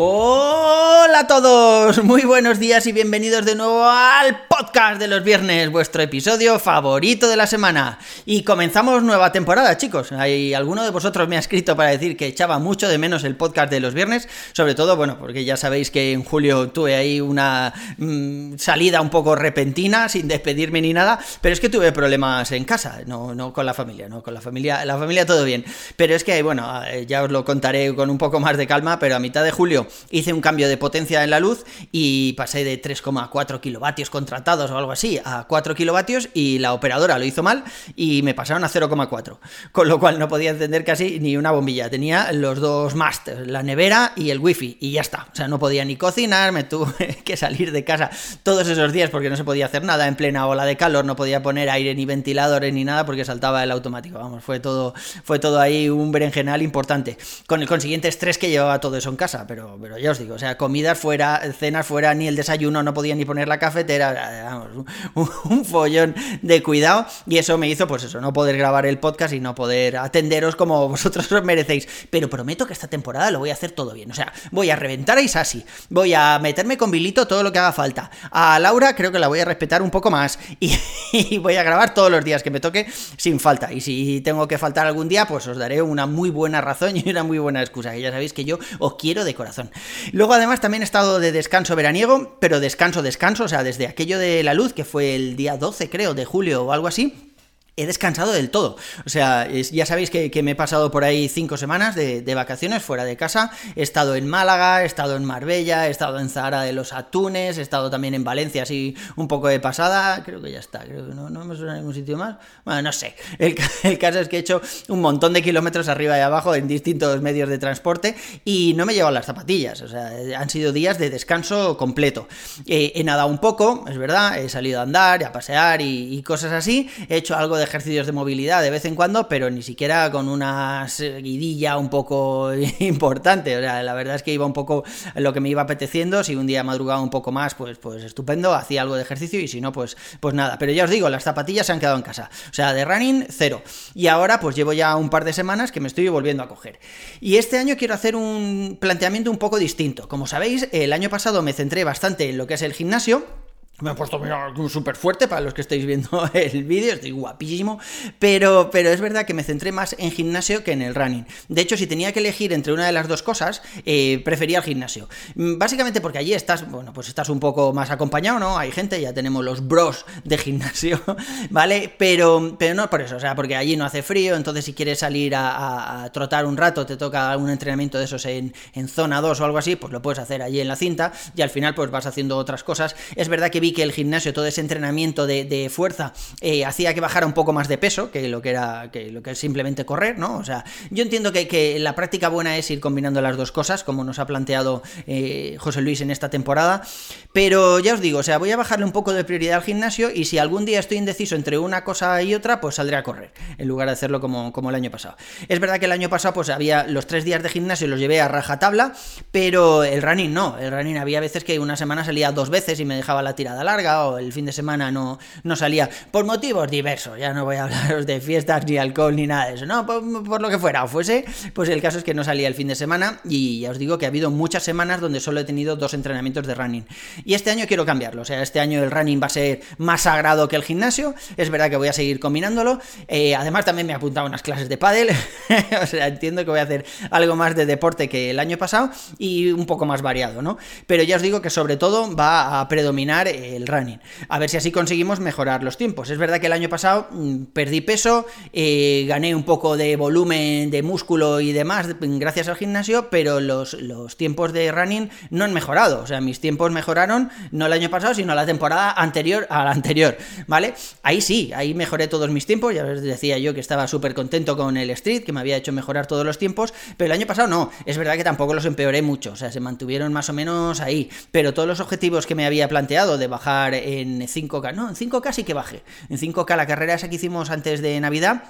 Hola a todos, muy buenos días y bienvenidos de nuevo al podcast de los viernes, vuestro episodio favorito de la semana. Y comenzamos nueva temporada, chicos. Hay alguno de vosotros me ha escrito para decir que echaba mucho de menos el podcast de los viernes, sobre todo, bueno, porque ya sabéis que en julio tuve ahí una mm, salida un poco repentina, sin despedirme ni nada, pero es que tuve problemas en casa, no, no con la familia, no con la familia, la familia todo bien. Pero es que, bueno, eh, ya os lo contaré con un poco más de calma, pero a mitad de julio hice un cambio de potencia en la luz y pasé de 3,4 kilovatios contratados o algo así a 4 kilovatios y la operadora lo hizo mal y me pasaron a 0,4. Con lo cual no podía encender casi ni una bombilla. Tenía los dos masters, la nevera y el wifi y ya está. O sea, no podía ni cocinar, me tuve que salir de casa todos esos días porque no se podía hacer nada en plena ola de calor, no podía poner aire ni ventiladores ni nada porque saltaba el automático. Vamos, fue todo, fue todo ahí un berenjenal importante. Con el consiguiente estrés que llevaba todo eso en casa, pero pero, ya os digo, o sea, comidas fuera, cenas fuera, ni el desayuno, no podía ni poner la cafetera, vamos, un, follón de cuidado, y eso me hizo, pues eso, no poder grabar el podcast y no poder atenderos como vosotros os merecéis. Pero prometo que esta temporada lo voy a hacer todo bien, o sea, voy a reventar a Isasi, voy a meterme con Bilito todo lo que haga falta. A Laura creo que la voy a respetar un poco más y, voy a grabar todos los días que me toque sin falta. Y si tengo que faltar algún día, pues os daré una muy buena razón y una muy buena excusa, que ya sabéis que yo os quiero de corazón. Luego además también he estado de descanso veraniego, pero descanso, descanso, o sea, desde aquello de la luz, que fue el día 12 creo, de julio o algo así, he descansado del todo. O sea, ya sabéis que, me he pasado por ahí cinco semanas de, vacaciones fuera de casa. He estado en Málaga, he estado en Marbella, he estado en Zahara de los Atunes, he estado también en Valencia, así un poco de pasada. Creo que ya está, creo que no, no me suena en ningún sitio más. Bueno, no sé. El, caso es que he hecho un montón de kilómetros arriba y abajo en distintos medios de transporte y no me he llevado las zapatillas. O sea, han sido días de descanso completo. he nadado un poco, es verdad, he salido a andar y a pasear y, y cosas así. He hecho algo de ejercicios de movilidad de vez en cuando, pero ni siquiera con una seguidilla un poco importante. O sea, la verdad es que iba un poco lo que me iba apeteciendo. Si un día madrugaba un poco más, pues, pues estupendo, hacía algo de ejercicio y si no, pues, pues nada. Pero ya os digo, las zapatillas se han quedado en casa. O sea, de running, cero. Y ahora, pues llevo ya un par de semanas que me estoy volviendo a coger. Y este año quiero hacer un planteamiento un poco distinto. Como sabéis, el año pasado me centré bastante en lo que es el gimnasio me he puesto súper fuerte para los que estáis viendo el vídeo, estoy guapísimo, pero, pero es verdad que me centré más en gimnasio que en el running. De hecho, si tenía que elegir entre una de las dos cosas, eh, prefería el gimnasio. Mm, básicamente porque allí estás, bueno, pues estás un poco más acompañado, ¿no? Hay gente, ya tenemos los bros de gimnasio, ¿vale? Pero, pero no por eso, o sea, porque allí no hace frío, entonces si quieres salir a, trotar un rato, te toca un entrenamiento de esos en, en zona 2 o algo así, pues lo puedes hacer allí en la cinta y al final pues vas haciendo otras cosas. Es verdad que vi que el gimnasio, todo ese entrenamiento de, fuerza, eh, hacía que bajara un poco más de peso que lo que era que lo que es simplemente correr, ¿no? O sea, yo entiendo que, que la práctica buena es ir combinando las dos cosas, como nos ha planteado eh, José Luis en esta temporada, pero ya os digo, o sea, voy a bajarle un poco de prioridad al gimnasio y si algún día estoy indeciso entre una cosa y otra, pues saldré a correr, en lugar de hacerlo como, como el año pasado. Es verdad que el año pasado pues había los tres días de gimnasio y los llevé a rajatabla, pero el running no, el running había veces que una semana salía dos veces y me dejaba la tirada larga o el fin de semana no, no salía. Por motivos diversos, ya no voy a hablaros de fiestas ni alcohol ni nada de eso, no, por, lo que fuera o fuese, pues el caso es que no salía el fin de semana y ya os digo que ha habido muchas semanas donde solo he tenido dos entrenamientos de running. Y este año quiero cambiarlo, o sea, este año el running va a ser más sagrado que el gimnasio, es verdad que voy a seguir combinándolo, eh, además también me he apuntado unas clases de pádel, o sea, entiendo que voy a hacer algo más de deporte que el año pasado y un poco más variado, ¿no? Pero ya os digo que sobre todo va a predominar el running, a ver si así conseguimos mejorar los tiempos. Es verdad que el año pasado mm, perdí peso, eh, gané un poco de volumen, de músculo y demás gracias al gimnasio, pero los, los tiempos de running no han mejorado, o sea, mis tiempos mejoraron no el año pasado, sino la temporada anterior a la anterior, ¿vale? Ahí sí, ahí mejoré todos mis tiempos, ya os decía yo que estaba súper contento con el street, que me había hecho mejorar todos los tiempos, pero el año pasado no, es verdad que tampoco los empeoré mucho, o sea, se mantuvieron más o menos ahí, pero todos los objetivos que me había planteado de bajar en 5K, no, en 5K sí que baje, en 5K la carrera esa que hicimos antes de Navidad,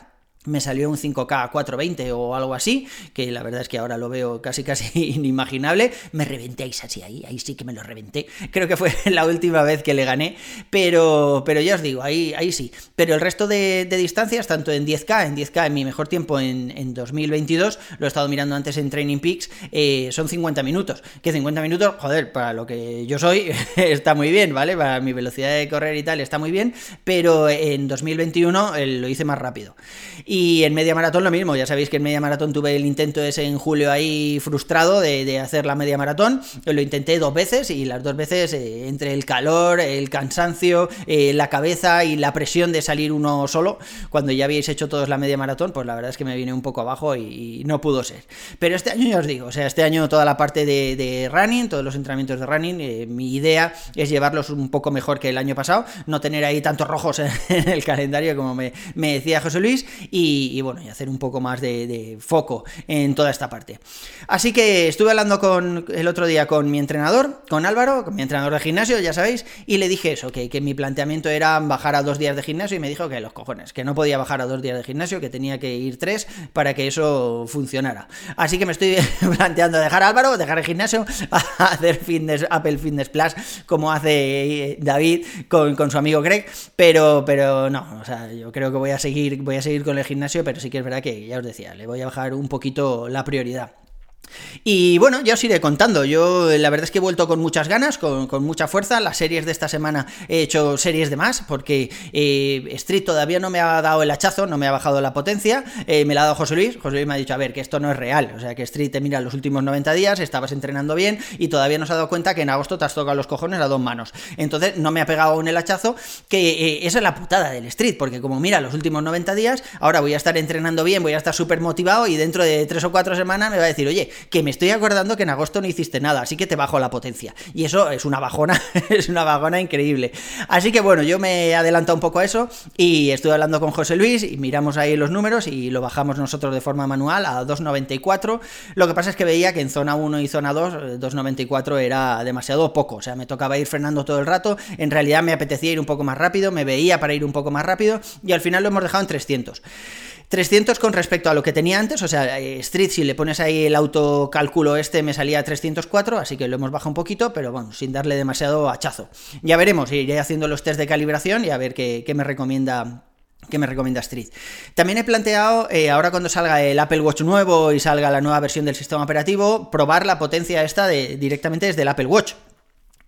me salió un 5K 420 o algo así, que la verdad es que ahora lo veo casi casi inimaginable. Me reventé así ahí, ahí sí que me lo reventé. Creo que fue la última vez que le gané, pero, pero ya os digo, ahí, ahí sí. Pero el resto de, distancias, tanto en 10K, en 10K en mi mejor tiempo en, en 2022, lo he estado mirando antes en Training Peaks, eh, son 50 minutos. Que 50 minutos, joder, para lo que yo soy, está muy bien, ¿vale? Para mi velocidad de correr y tal, está muy bien, pero en 2021 eh, lo hice más rápido. Y en media maratón lo mismo, ya sabéis que en media maratón tuve el intento ese en julio ahí frustrado de, hacer la media maratón, lo intenté dos veces y las dos veces eh, entre el calor, el cansancio, eh, la cabeza y la presión de salir uno solo, cuando ya habéis hecho todos la media maratón, pues la verdad es que me viene un poco abajo y, no pudo ser. Pero este año ya os digo, o sea, este año toda la parte de, running, todos los entrenamientos de running, eh, mi idea es llevarlos un poco mejor que el año pasado, no tener ahí tantos rojos en, el calendario como me, me decía José Luis y, bueno, y hacer un poco más de, foco en toda esta parte. Así que estuve hablando con el otro día con mi entrenador, con Álvaro, con mi entrenador de gimnasio, ya sabéis, y le dije eso, que, que mi planteamiento era bajar a dos días de gimnasio y me dijo que los cojones, que no podía bajar a dos días de gimnasio, que tenía que ir tres para que eso funcionara. Así que me estoy planteando dejar a Álvaro, dejar el gimnasio, hacer fitness, Apple Fitness Plus, como hace David con, con su amigo Greg, pero, pero no, o sea, yo creo que voy a seguir, voy a seguir con el gimnasio, pero sí que es verdad que, ya os decía, le voy a bajar un poquito la prioridad. Y bueno, ya os iré contando. Yo la verdad es que he vuelto con muchas ganas, con, mucha fuerza. Las series de esta semana he hecho series de más, porque eh, Street todavía no me ha dado el hachazo, no me ha bajado la potencia. Eh, me la ha dado José Luis. José Luis me ha dicho, a ver, que esto no es real. O sea, que Street te mira los últimos 90 días, estabas entrenando bien y todavía no se ha dado cuenta que en agosto te has tocado los cojones a dos manos. Entonces no me ha pegado aún el hachazo, que eh, esa es la putada del Street, porque como mira los últimos 90 días, ahora voy a estar entrenando bien, voy a estar súper motivado y dentro de tres o cuatro semanas me va a decir, oye, que me estoy acordando que en agosto no hiciste nada, así que te bajo la potencia. Y eso es una bajona, es una bajona increíble. Así que bueno, yo me he adelantado un poco a eso y estuve hablando con José Luis y miramos ahí los números y lo bajamos nosotros de forma manual a 2.94. Lo que pasa es que veía que en zona 1 y zona 2, 2.94 era demasiado poco, o sea, me tocaba ir frenando todo el rato. En realidad me apetecía ir un poco más rápido, me veía para ir un poco más rápido y al final lo hemos dejado en 300. 300 con respecto a lo que tenía antes, o sea, eh, Street, si le pones ahí el autocálculo este, me salía 304, así que lo hemos bajado un poquito, pero bueno, sin darle demasiado hachazo. Ya veremos, iré haciendo los test de calibración y a ver qué, me recomienda que me recomienda Street. También he planteado, eh, ahora cuando salga el Apple Watch nuevo y salga la nueva versión del sistema operativo, probar la potencia esta de, directamente desde el Apple Watch.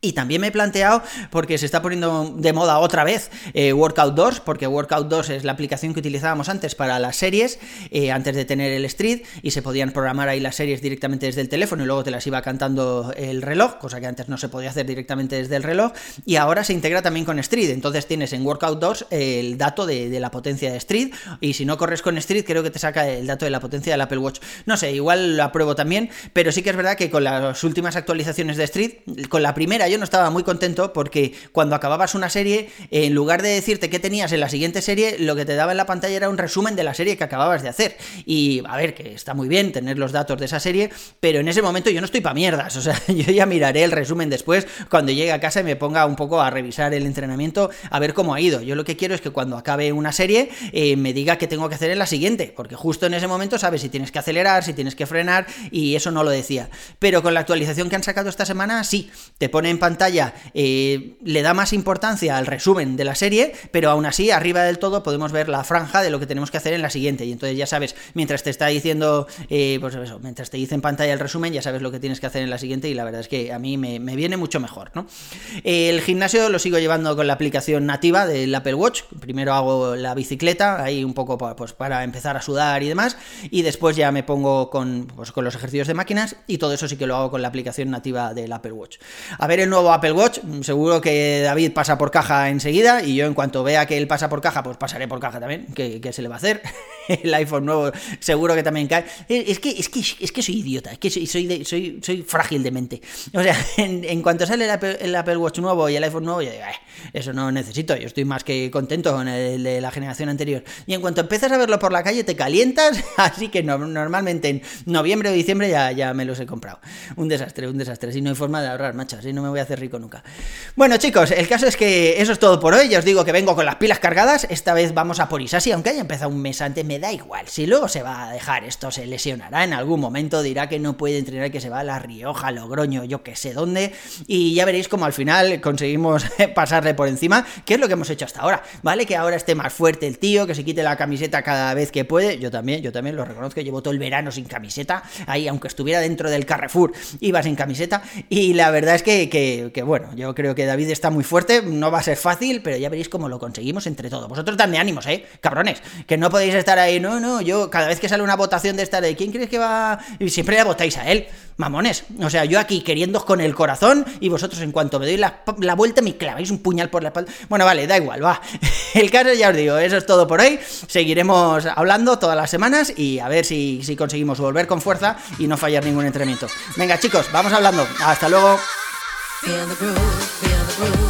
Y también me he planteado, porque se está poniendo de moda otra vez eh, Workout 2, porque Workout 2 es la aplicación que utilizábamos antes para las series, eh, antes de tener el Street, y se podían programar ahí las series directamente desde el teléfono y luego te las iba cantando el reloj, cosa que antes no se podía hacer directamente desde el reloj, y ahora se integra también con Street, entonces tienes en Workout 2 el dato de, la potencia de Street, y si no corres con Street creo que te saca el dato de la potencia del Apple Watch. No sé, igual lo apruebo también, pero sí que es verdad que con las últimas actualizaciones de Street, con la primera yo no estaba muy contento porque cuando acababas una serie, en lugar de decirte qué tenías en la siguiente serie, lo que te daba en la pantalla era un resumen de la serie que acababas de hacer. Y a ver, que está muy bien tener los datos de esa serie, pero en ese momento yo no estoy para mierdas. O sea, yo ya miraré el resumen después cuando llegue a casa y me ponga un poco a revisar el entrenamiento, a ver cómo ha ido. Yo lo que quiero es que cuando acabe una serie eh, me diga qué tengo que hacer en la siguiente, porque justo en ese momento sabes si tienes que acelerar, si tienes que frenar, y eso no lo decía. Pero con la actualización que han sacado esta semana, sí, te pone en pantalla eh, le da más importancia al resumen de la serie, pero aún así, arriba del todo, podemos ver la franja de lo que tenemos que hacer en la siguiente. Y entonces ya sabes, mientras te está diciendo, eh, pues eso, mientras te dice en pantalla el resumen, ya sabes lo que tienes que hacer en la siguiente. Y la verdad es que a mí me, viene mucho mejor, ¿no? El gimnasio lo sigo llevando con la aplicación nativa del Apple Watch. Primero hago la bicicleta, ahí un poco pues, para empezar a sudar y demás. Y después ya me pongo con, pues, con los ejercicios de máquinas. Y todo eso sí que lo hago con la aplicación nativa del Apple Watch. A ver el nuevo Apple Watch, seguro que David pasa por caja enseguida y yo en cuanto vea que él pasa por caja, pues pasaré por caja también, que, se le va a hacer. el iPhone nuevo seguro que también cae. Es que, es que, es que soy idiota, es que soy, soy, soy, soy frágil de mente. O sea, en, cuanto sale el Apple, Watch nuevo y el iPhone nuevo, yo digo, eso no necesito, yo estoy más que contento con el de la generación anterior. Y en cuanto empiezas a verlo por la calle, te calientas, así que normalmente en noviembre o diciembre ya, ya me los he comprado. Un desastre, un desastre. Si no hay forma de ahorrar, macho, así no me voy voy hacer rico nunca. Bueno, chicos, el caso es que eso es todo por hoy. Ya os digo que vengo con las pilas cargadas. Esta vez vamos a por Isasi, aunque haya empezado un mes antes, me da igual. Si luego se va a dejar esto, se lesionará en algún momento, dirá que no puede entrenar, que se va a La Rioja, Logroño, yo que sé dónde. Y ya veréis como al final conseguimos pasarle por encima, que es lo que hemos hecho hasta ahora. ¿Vale? Que ahora esté más fuerte el tío, que se quite la camiseta cada vez que puede. Yo también, yo también lo reconozco, llevo todo el verano sin camiseta. Ahí, aunque estuviera dentro del Carrefour, iba sin camiseta. Y la verdad es que, bueno, yo creo que David está muy fuerte. No va a ser fácil, pero ya veréis cómo lo conseguimos entre todos. Vosotros también ánimos, ¿eh? Cabrones. Que no podéis estar ahí. No, no, yo cada vez que sale una votación de esta de quién crees que va. Y siempre la votáis a él. Mamones. O sea, yo aquí queriendo con el corazón y vosotros en cuanto me doy la, la vuelta me claváis un puñal por la espalda. Bueno, vale, da igual, va. El caso ya os digo, eso es todo por hoy. Seguiremos hablando todas las semanas y a ver si, si conseguimos volver con fuerza y no fallar ningún entrenamiento. Venga, chicos, vamos hablando. Hasta luego. Feel the groove, feel the groove.